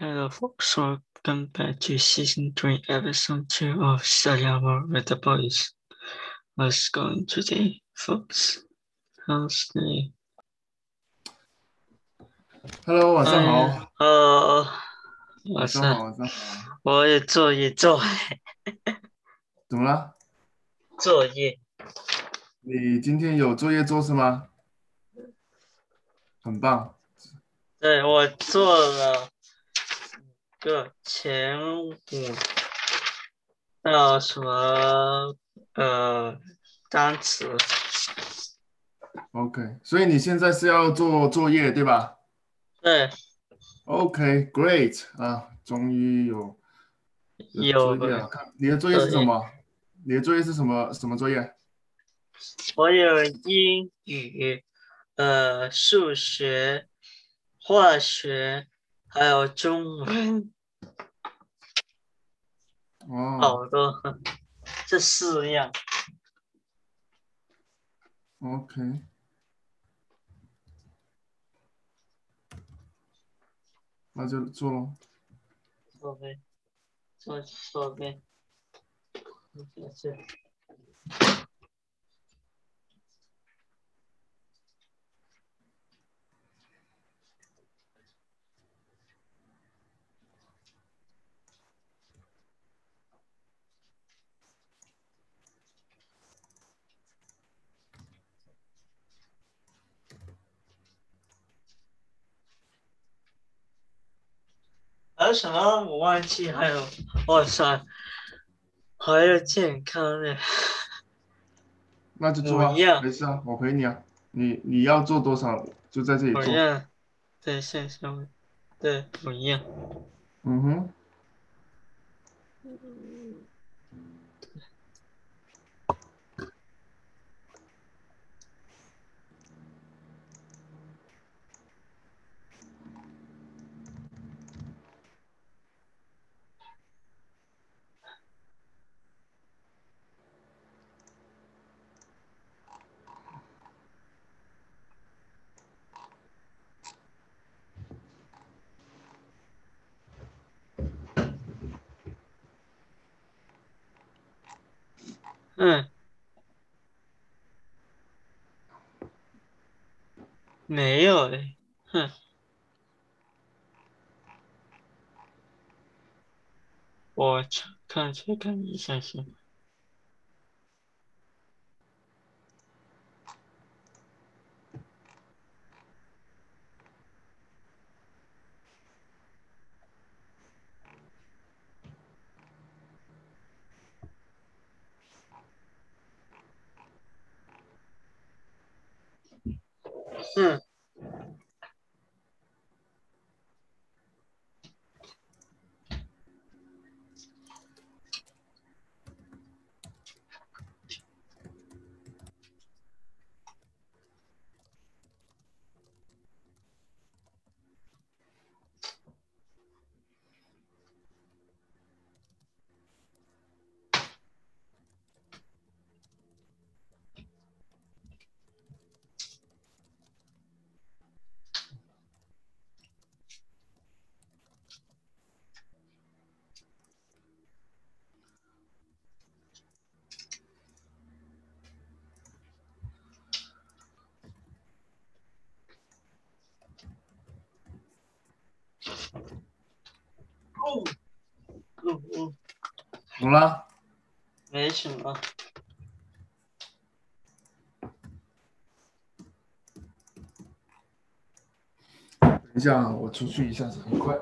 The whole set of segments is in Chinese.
Hello folks, welcome back to season 3, episode 2 of Study Hour with the Boys. What's going today, folks? How's the... Hello，晚上哎好，呃，晚晚上好，上晚上好。我也作业做怎么了？作业，你今天有作业做是吗？很棒。对我做了 个前五到什么呃单词，OK，所以你现在是要做作业对吧对，？OK，Great、啊，终于有有作业了。看你的作业是什么？你的作业是什么？什么作业？我有英语、呃数学、化学，还有中文，哦。好多，这四样。，OK，那就做咯。左边，左左边，这。是还有什么？我忘记还有，哇塞，还有健康呢。那就做啊没事啊，我陪你啊。你你要做多少就在这里做。五样，对，线上，对，五样。嗯哼。嗯，没有诶，哼，我查看去看一下先。Hmm. 怎么了？没什么。等一下啊，我出去一下子，很快。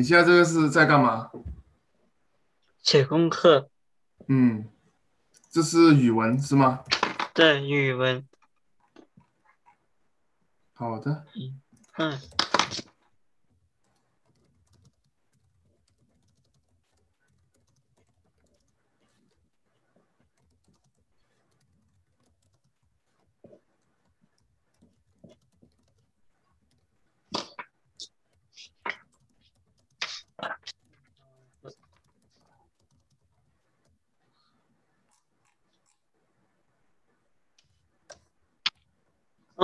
你现在这个是在干嘛？写功课。嗯，这是语文是吗？对，语文。好的。嗯。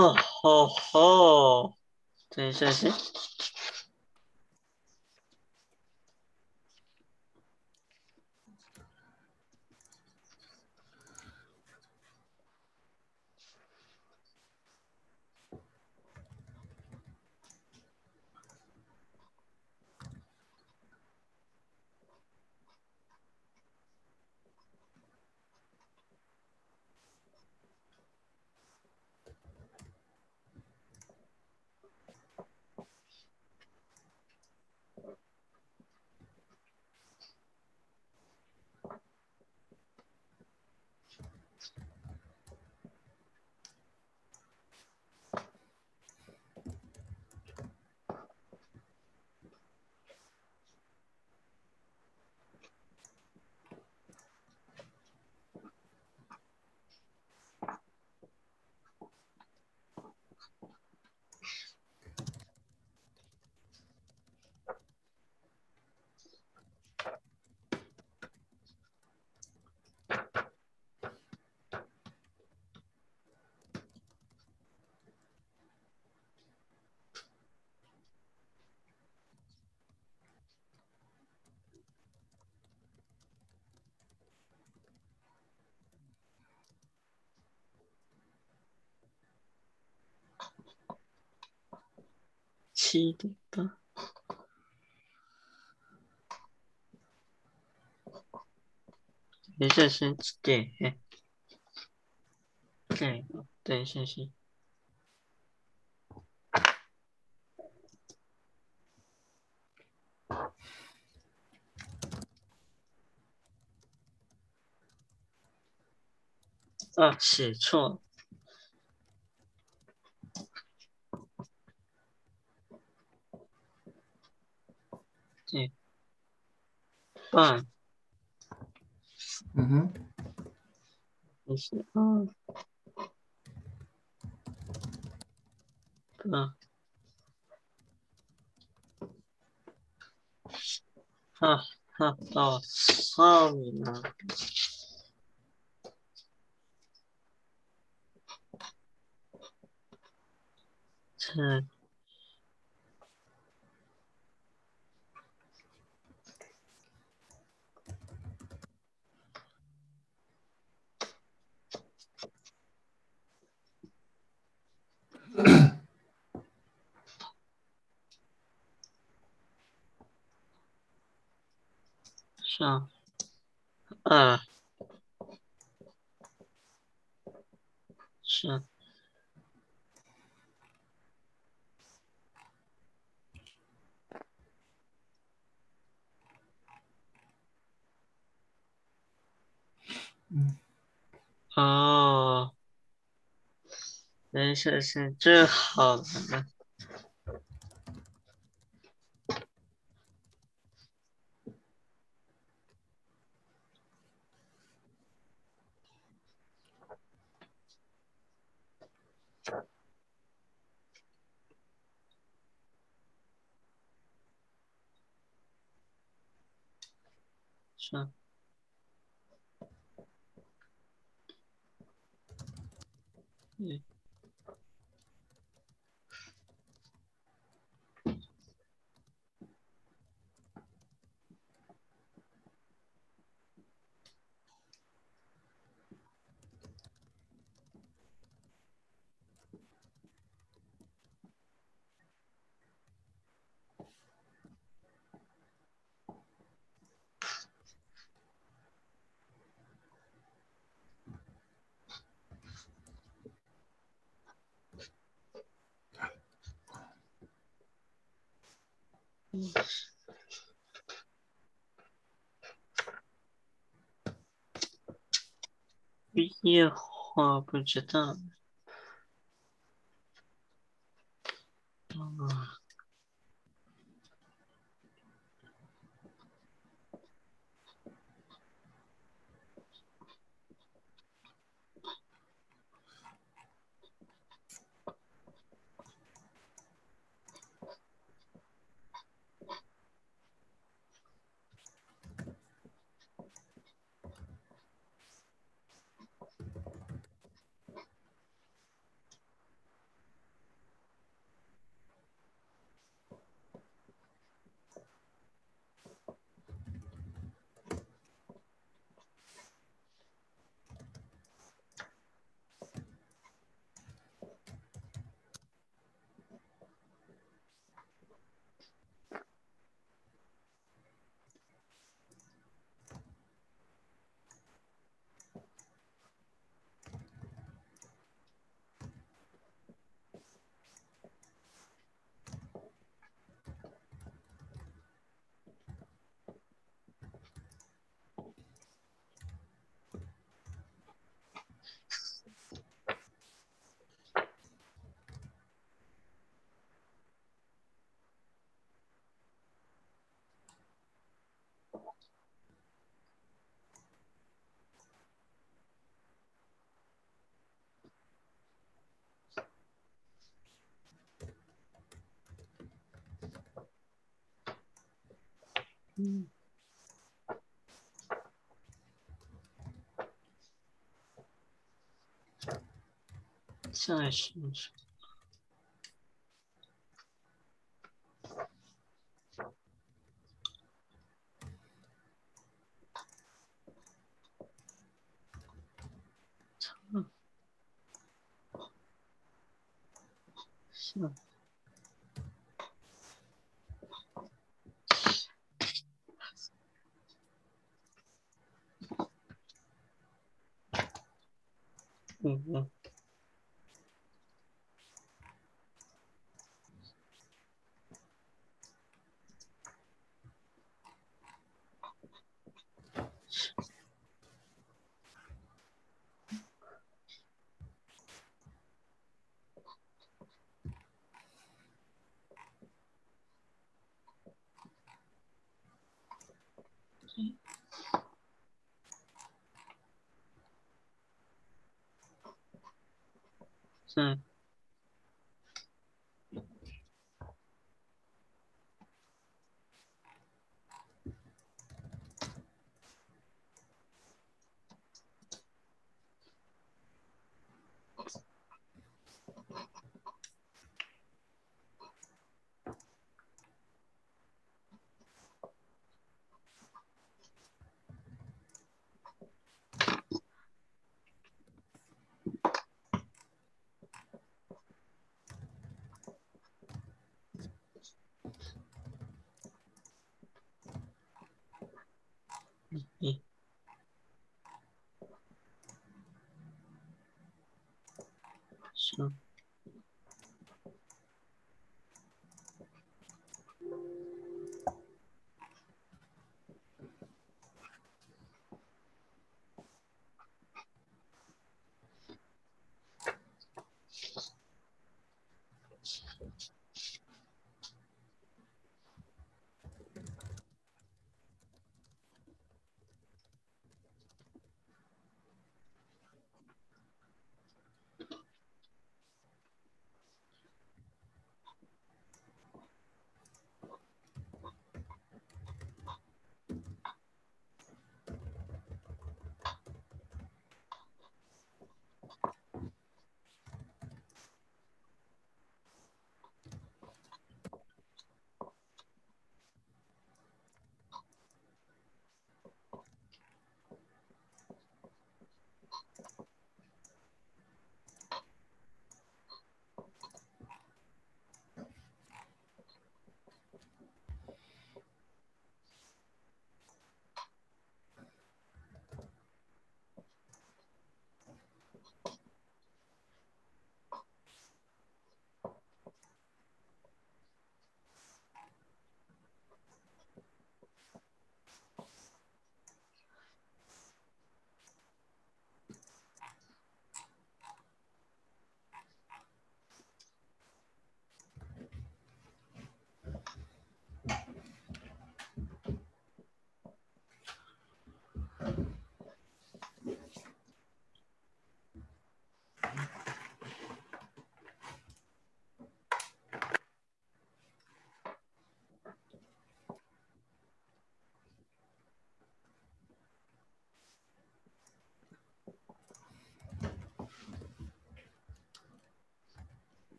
哦好好等一下先七点半，等一下先点，对，等一下先。啊，写错了。对，半，嗯哼，没事。啊，啊，哈哈，到上 上二是。嗯。哦，没事是这好了。是。嗯。毕业话不知道。Hmm. Sen. that Mm-hmm.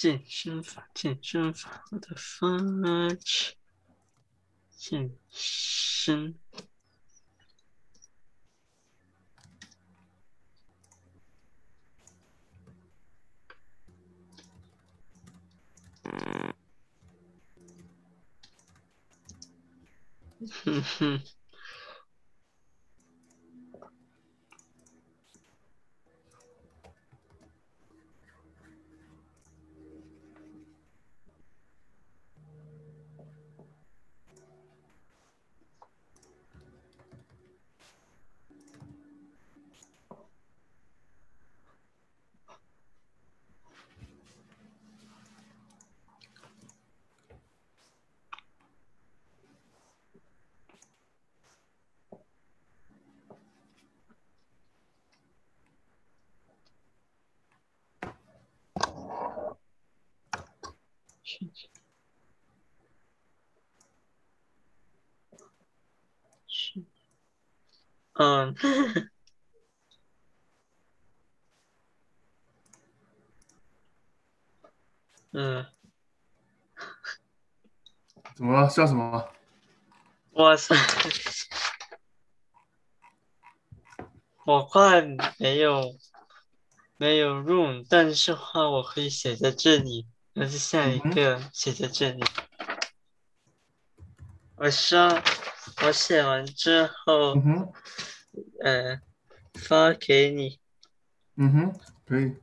健身法，健身法，我的 fuck，健身。哼哼。嗯，嗯，怎么了？笑什么？哇塞，我画没有没有 room，但是话我可以写在这里，那是下一个写在这里。我说我写完之后，嗯哼，呃，发给你。嗯哼，可以。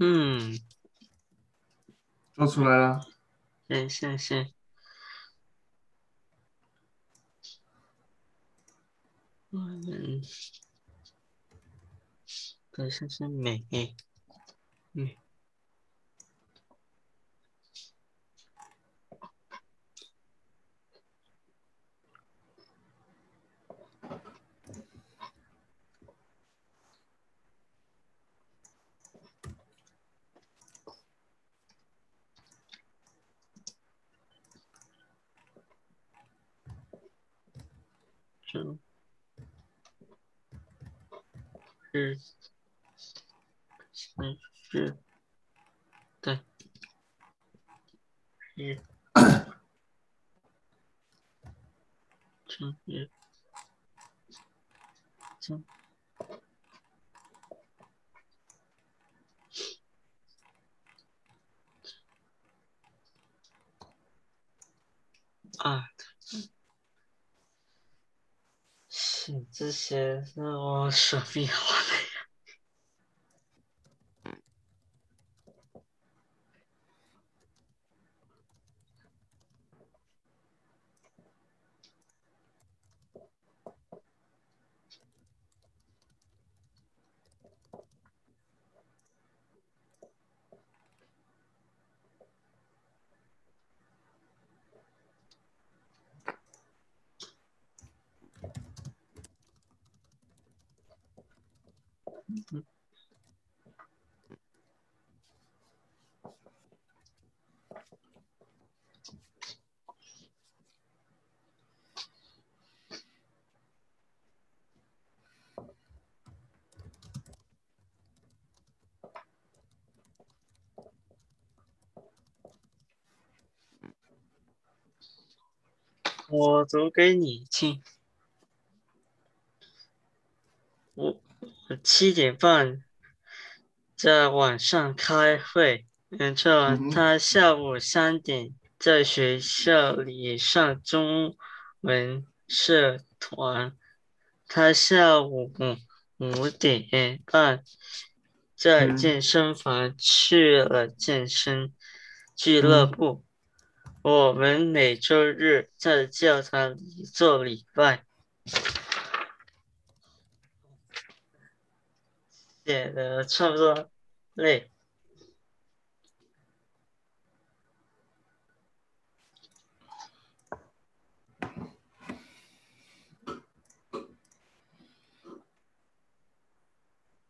嗯，做出来了。是是是。我们本身是美，嗯。就。是，是是，对，是，正月，正，啊，写这些是我手臂的。我读给你听。我七点半在晚上开会，然后他下午三点在学校里上中文社团，他下午五点半在健身房去了健身俱乐部。我们每周日在教堂里做礼拜。写的差不多累。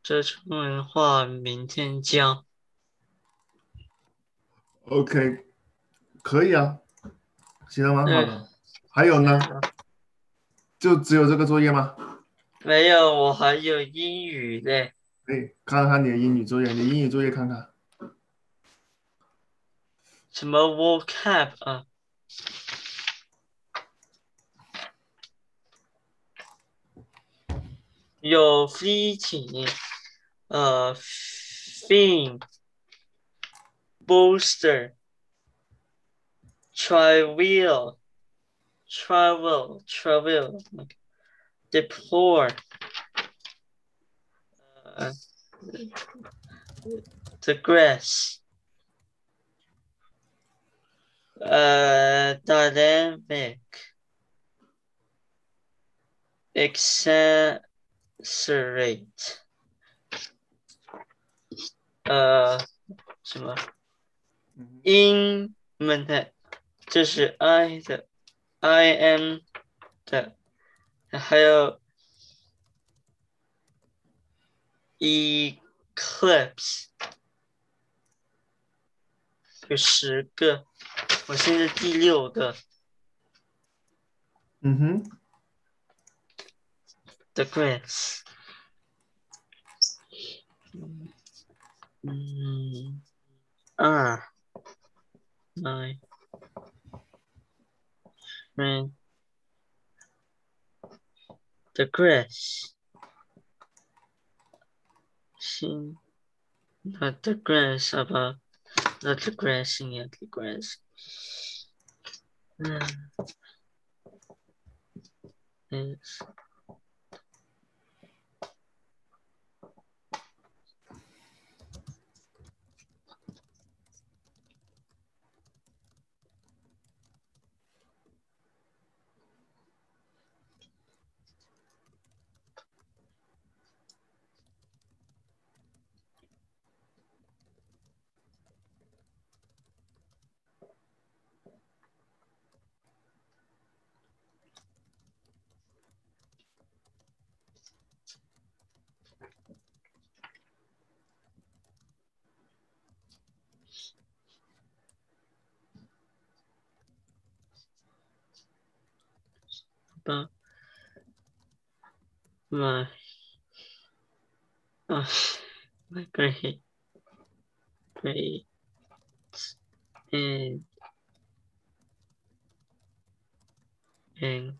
这中文话明天教。OK。可以啊，写的蛮好的。还有呢？就只有这个作业吗？没有，我还有英语嘞。哎，看看你的英语作业，你英语作业看看。什么 vocab 啊？有 fitting，呃，fin，booster。travail, travel, travel, deplore, uh, digress, uh, dynamic, exacerbate, uh, 什么？invented 这是 I 的，I am 的，还有 eclipse，有十个，我现在第六个。嗯哼。The grass。嗯，二，nine。The grass. See, not the grass about, not the grass in the grass. Mm. Yes. 买啊，买个黑，黑，嗯，嗯，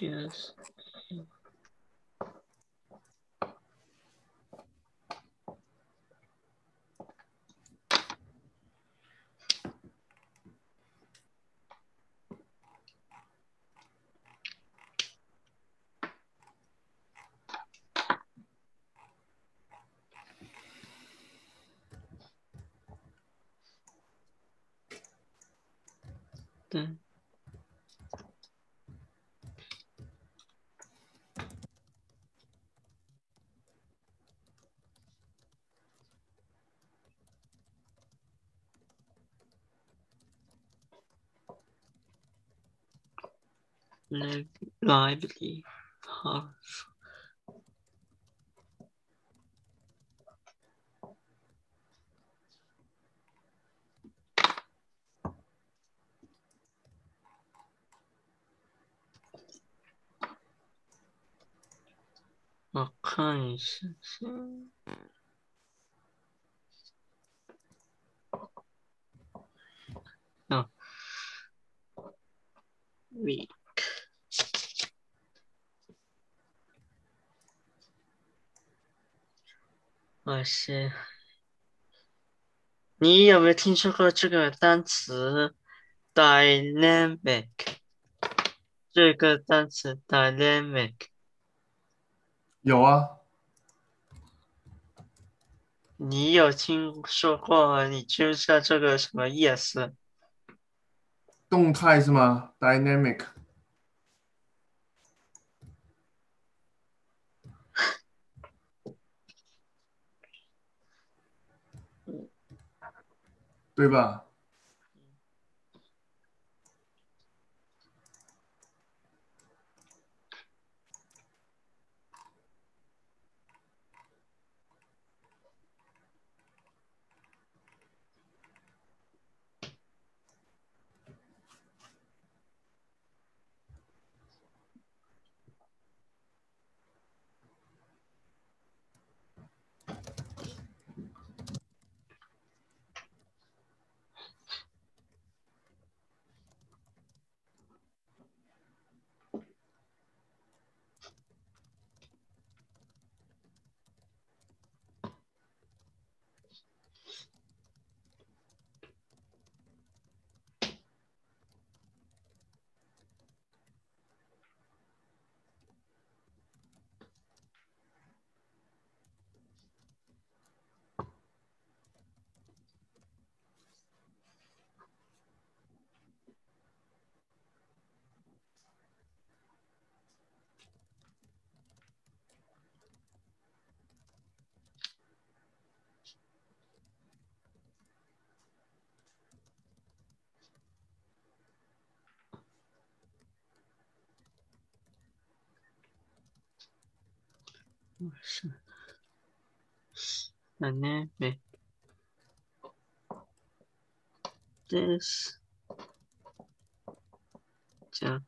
Yes. no lively path. What kind of No. Read. 我是，你有没有听说过这个单词 dynamic？这个单词 dynamic 有啊，你有听说过吗？你知不知道这个什么意思？动态是吗？dynamic。对吧？And this the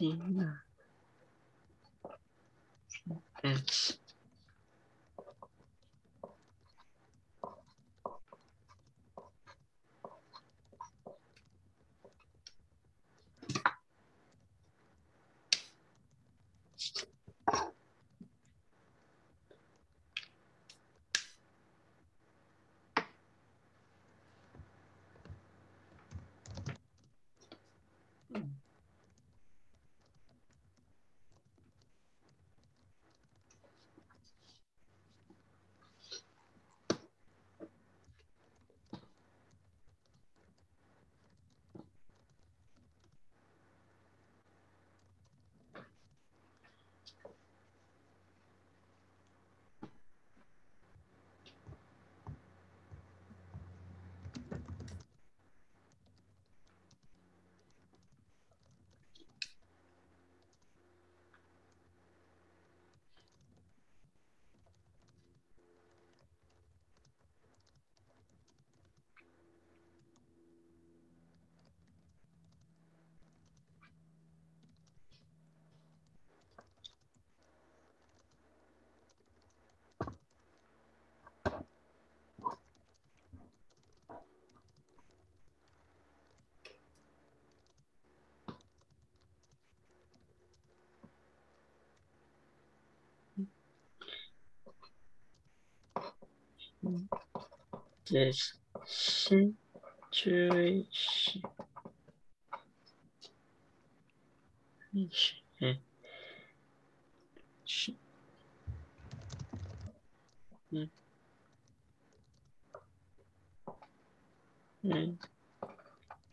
Imagina. Sentante. this situation.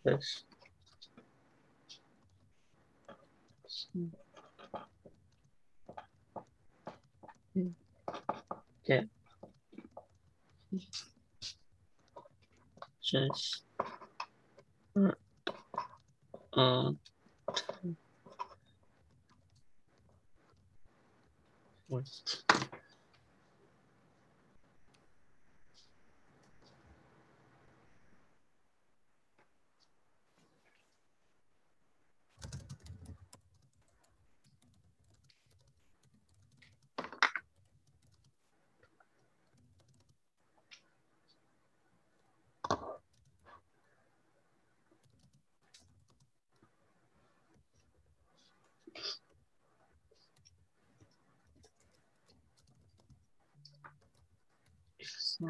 This. Yeah just uh, uh, um voice.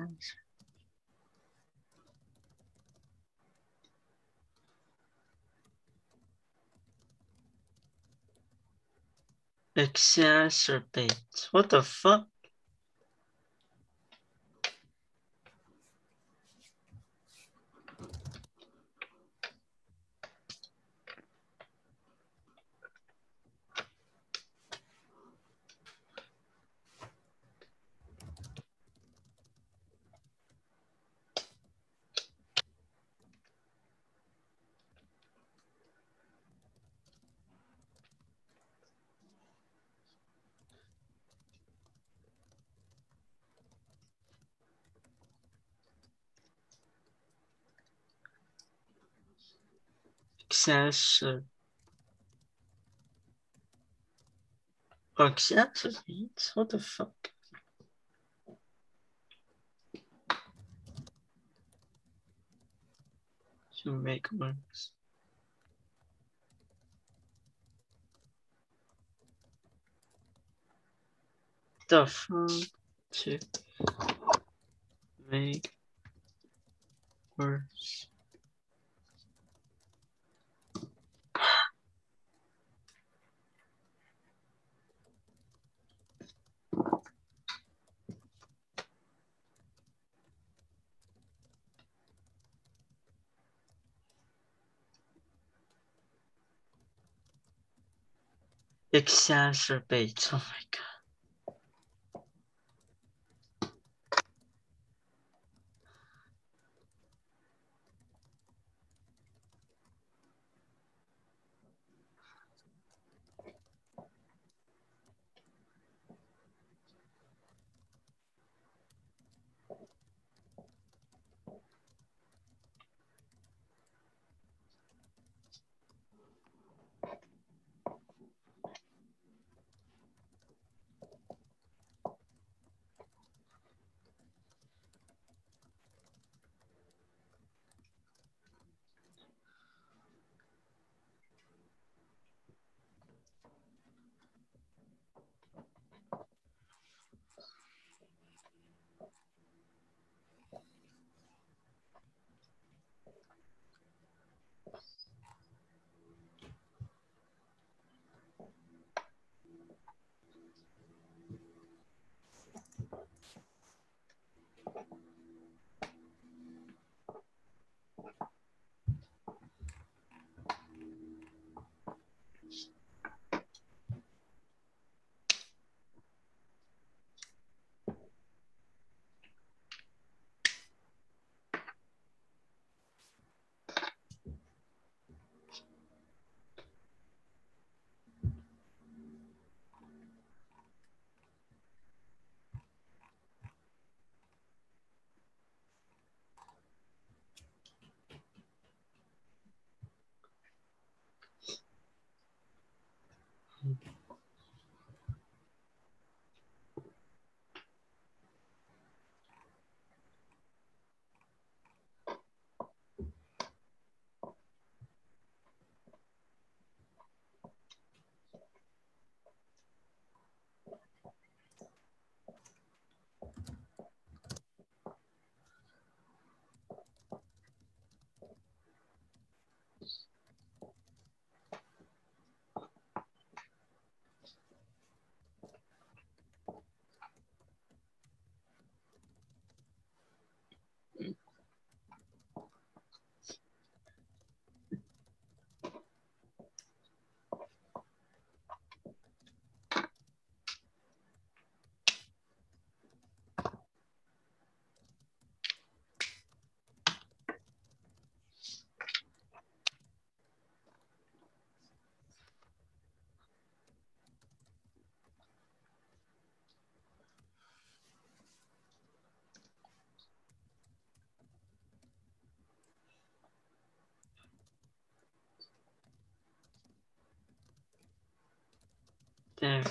What? Exacerbate. What the fuck? Excessive. Exacerbate? Uh, what the fuck? To make works. The fuck to make worse. Exacerbate. Oh my god. There.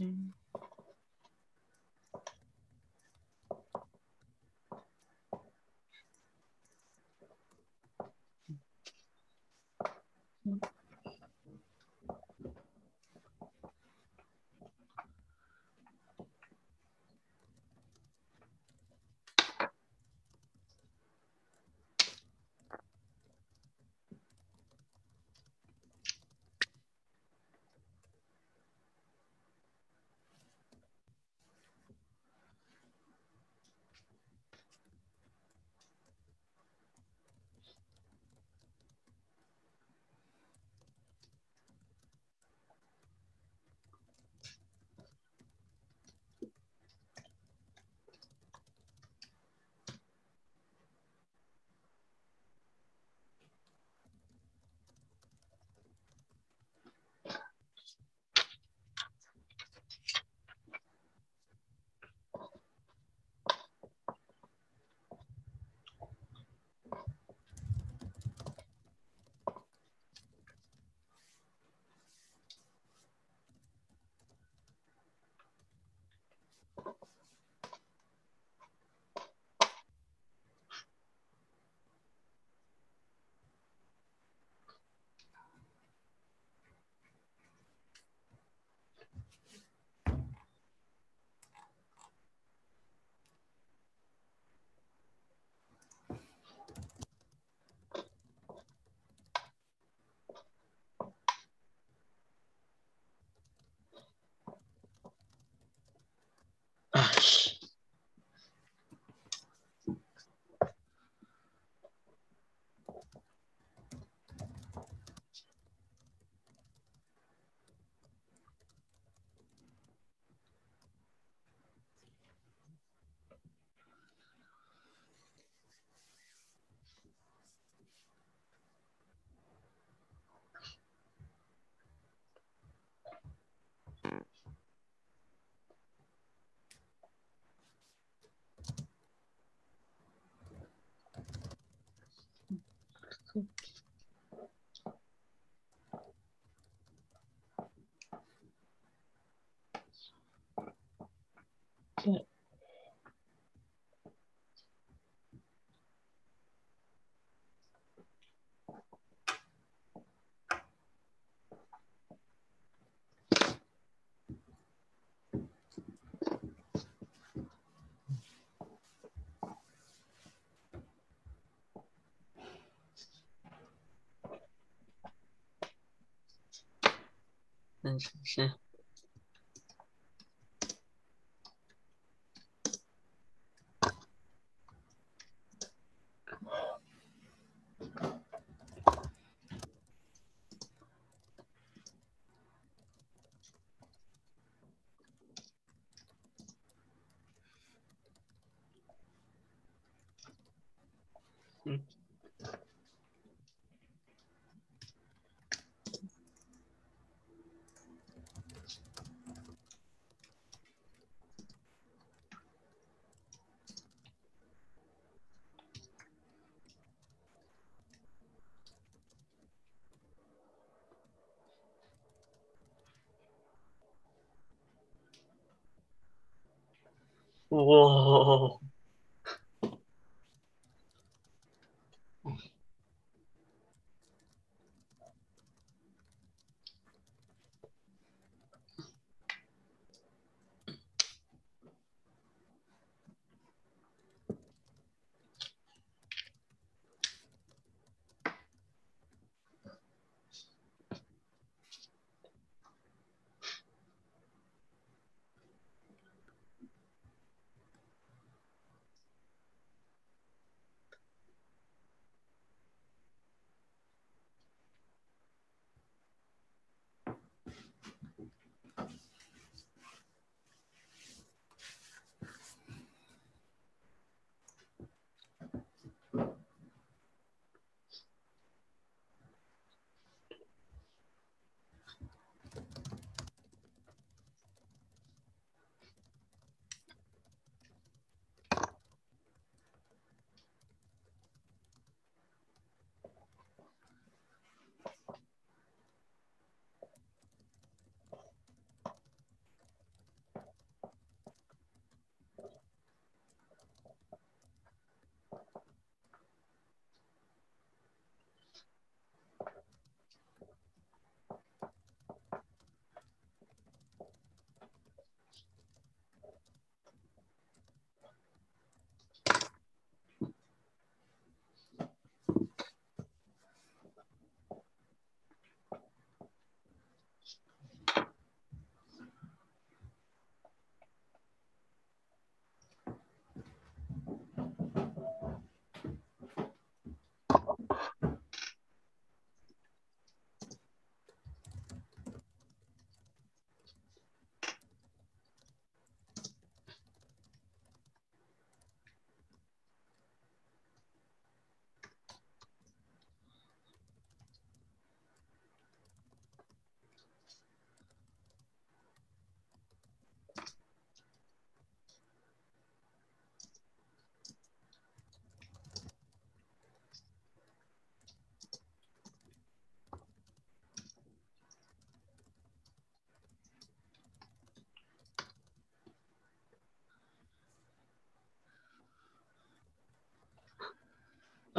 Mm. Okay. 응. 우와.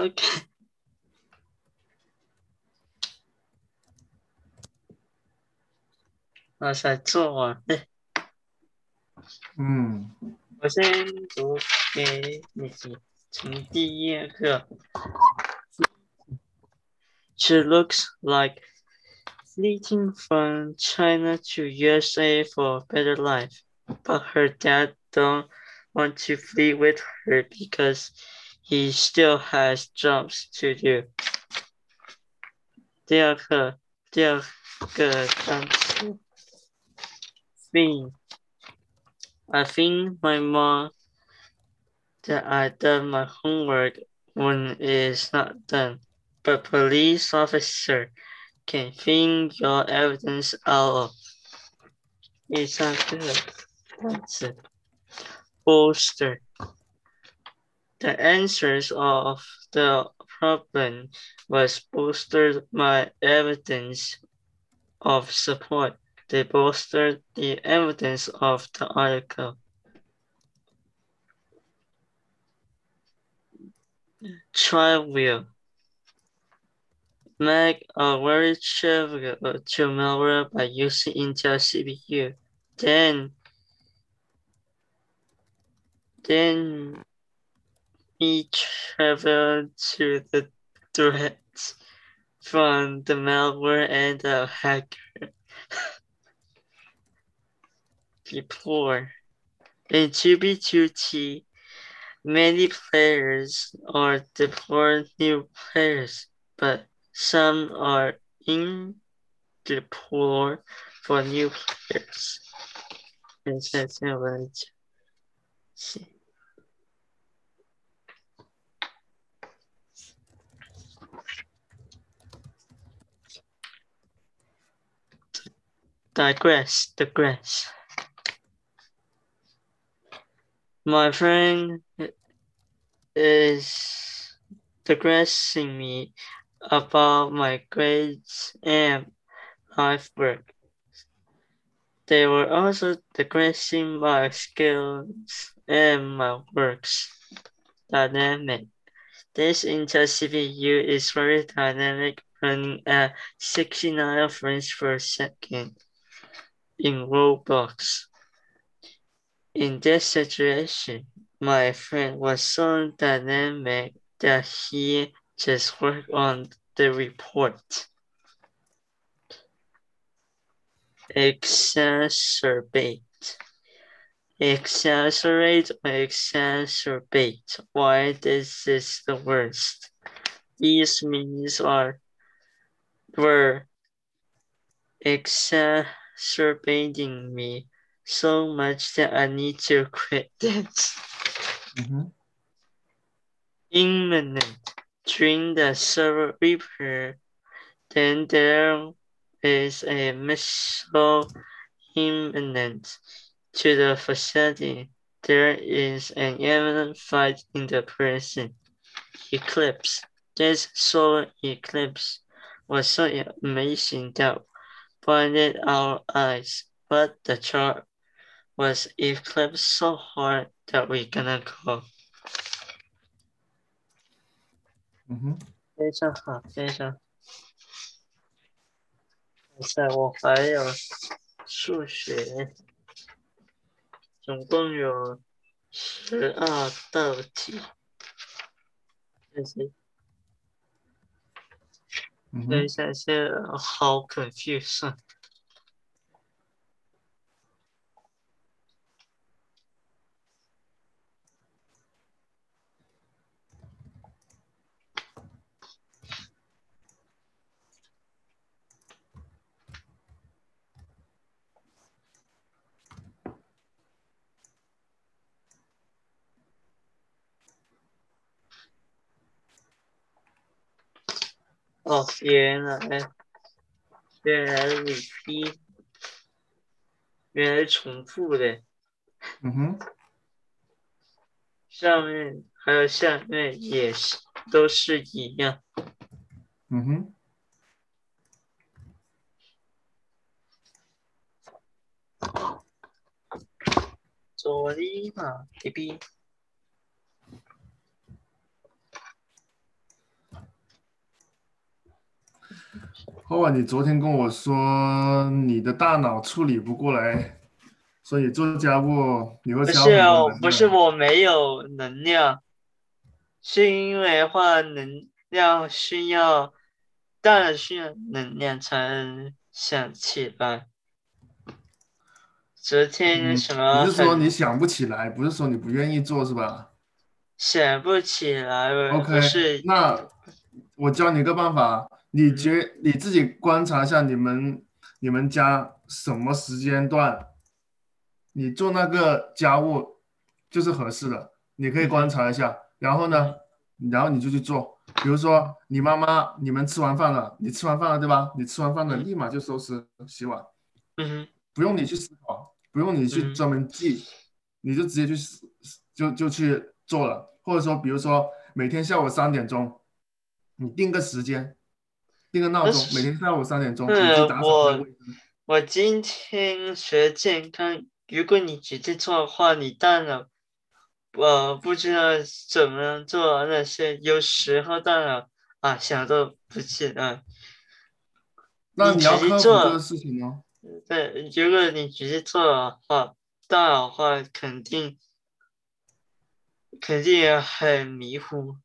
OK。哇塞，做完哎。嗯。我先读给你从第一个。She looks like fleeting from China to USA for a better life, but her dad don't want to flee with her because he still has jobs to do. 第二个，第二个单词，think. I think my mom that I done my homework when it's not done, but police officer can think your evidence out of. 第三个单词，bolster. The answers of the problem was bolstered by evidence of support. They bolstered the evidence of the article. Trivial. Make a very trivial to malware by using Intel CPU. Then, then he traveled to the threats from the malware and the hacker Deplore In 2B2T, many players are deployed new players, but some are in deplore for new players. And that's see. Digress, digress. My friend is digressing me about my grades and life work. They were also digressing my skills and my works. Dynamic. This Intel CPU is very dynamic, running at 69 frames per second in Roblox. In this situation, my friend was so dynamic that he just worked on the report. Exacerbate. Exaggerate or exacerbate. Why this is the worst? These means are were exacerbating me so much that I need to quit this. Mm-hmm. Imminent. During the server repair, then there is a missile imminent to the facility. There is an imminent fight in the prison. Eclipse. This solar eclipse was so amazing that blinded our eyes, but the chart was eclipsed so hard that we gonna go. 嗯哼，非常好，非常。现在我还有数学，总共有十二道题，这是嗯哼， 所以现在好 confusing。哦，原来原来 repeat，原来重复的，嗯哼，上面还有下面也是都是一样。嗯哼，左里嘛，B B。后来你昨天跟我说你的大脑处理不过来，所以做家务你会不消是哦，不是我没有能量，是因为话能量需要大脑需要能量才能想起来。昨天什么你是说你想不起来，不是说你不愿意做是吧想不起来了？？OK，是，那我教你一个办法，你觉你自己观察一下你们你们家什么时间段，你做那个家务就是合适的，你可以观察一下，然后呢，然后你就去做。比如说你妈妈你们吃完饭了，你吃完饭了对吧？你吃完饭了立马就收拾洗碗。嗯哼，不用你去思考，不用你去嗯专门记，你就直接去就就去做了。或者说，比如说每天下午三点钟，你定个时间，定个闹钟，每天下午三点钟你嗯去打扫卫生。我今天学健康，如果你直接做的话，你大脑呃不知道怎么做那些，有时候大脑啊想都不起来。那你你要做这个事情哦。对，如果你直接做的话，大脑的话肯定肯定也很迷糊。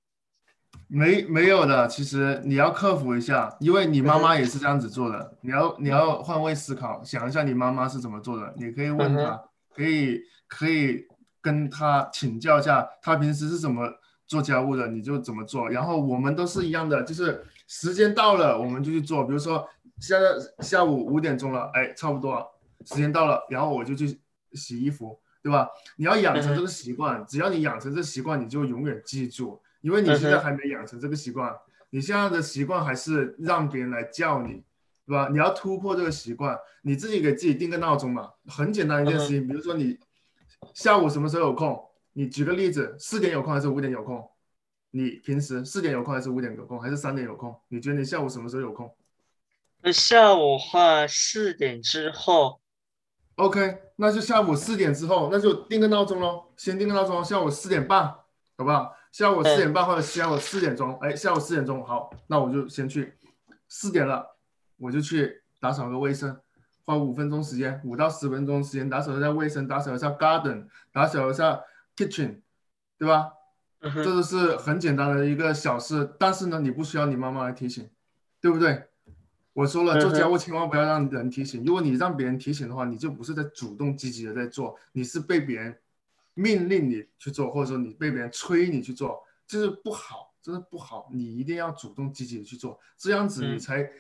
没没有的，其实你要克服一下，因为你妈嗯妈也是这样子做的。你要你要换位思考，想一下你妈妈是怎么做的。你可以问嗯她，可以可以跟她请教一下，她平时是怎么做家务的，你就怎么做。然后我们都是一样的，就是时间到了我们就去做。比如说现在下午五点钟了，哎，差不多了，时间到了，然后我就去洗衣服，对吧？你要养成这个习惯，只要你养成这习惯，你就永远记住。因为你现在还没养成这个习惯，你现在的习惯还是让别人来叫你，对吧？你要突破这个习惯，你自己给自己定个闹钟嘛，很简单一件事情。比如说你下午什么时候有空？你举个例子，四点有空还是五点有空？你平时四点有空还是五点有空还是三点有空？你觉得你下午什么时候有空那下午话四点之后，？OK，那就下午四点之后，那就定个闹钟喽，先定个闹钟，下午四点半，好不好？下午四点半或者下午四点钟，哎，下午四点钟好，那我就先去，四点了，我就去打扫个卫生，花五分钟时间，五到十分钟时间打扫一下卫生，打扫一下 garden，打扫一下 kitchen，对吧？嗯，这都是很简单的一个小事，但是呢，你不需要你妈妈来提醒，对不对？我说了，做家务千万不要让人提醒，如果你让别人提醒的话，你就不是在主动积极的在做，你是被别人命令你去做，或者说你被别人催你去做，就是不好，这是不好，你一定要主动积极的去做，这样子你嗯才、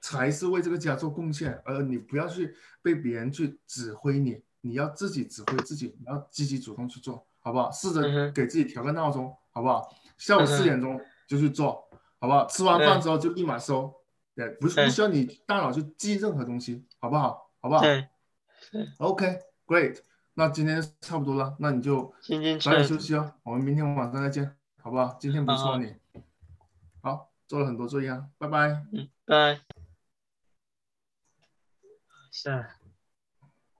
才是为这个家做贡献，而你不要去被别人去指挥你，你要自己指挥自己，你要积极主动去做，好不好？试着给自己调个闹钟，好不好？下午四点钟就去做，好不好？吃完饭之后就立马收，对，不是不需要你大脑去记任何东西，好不好？好不好对，？OK，Great，、那今天差不多了，那你就早点休息哦，我们明天晚上再见，好不好？今天不错你，好，做了很多作业啊，拜拜。嗯，拜。是。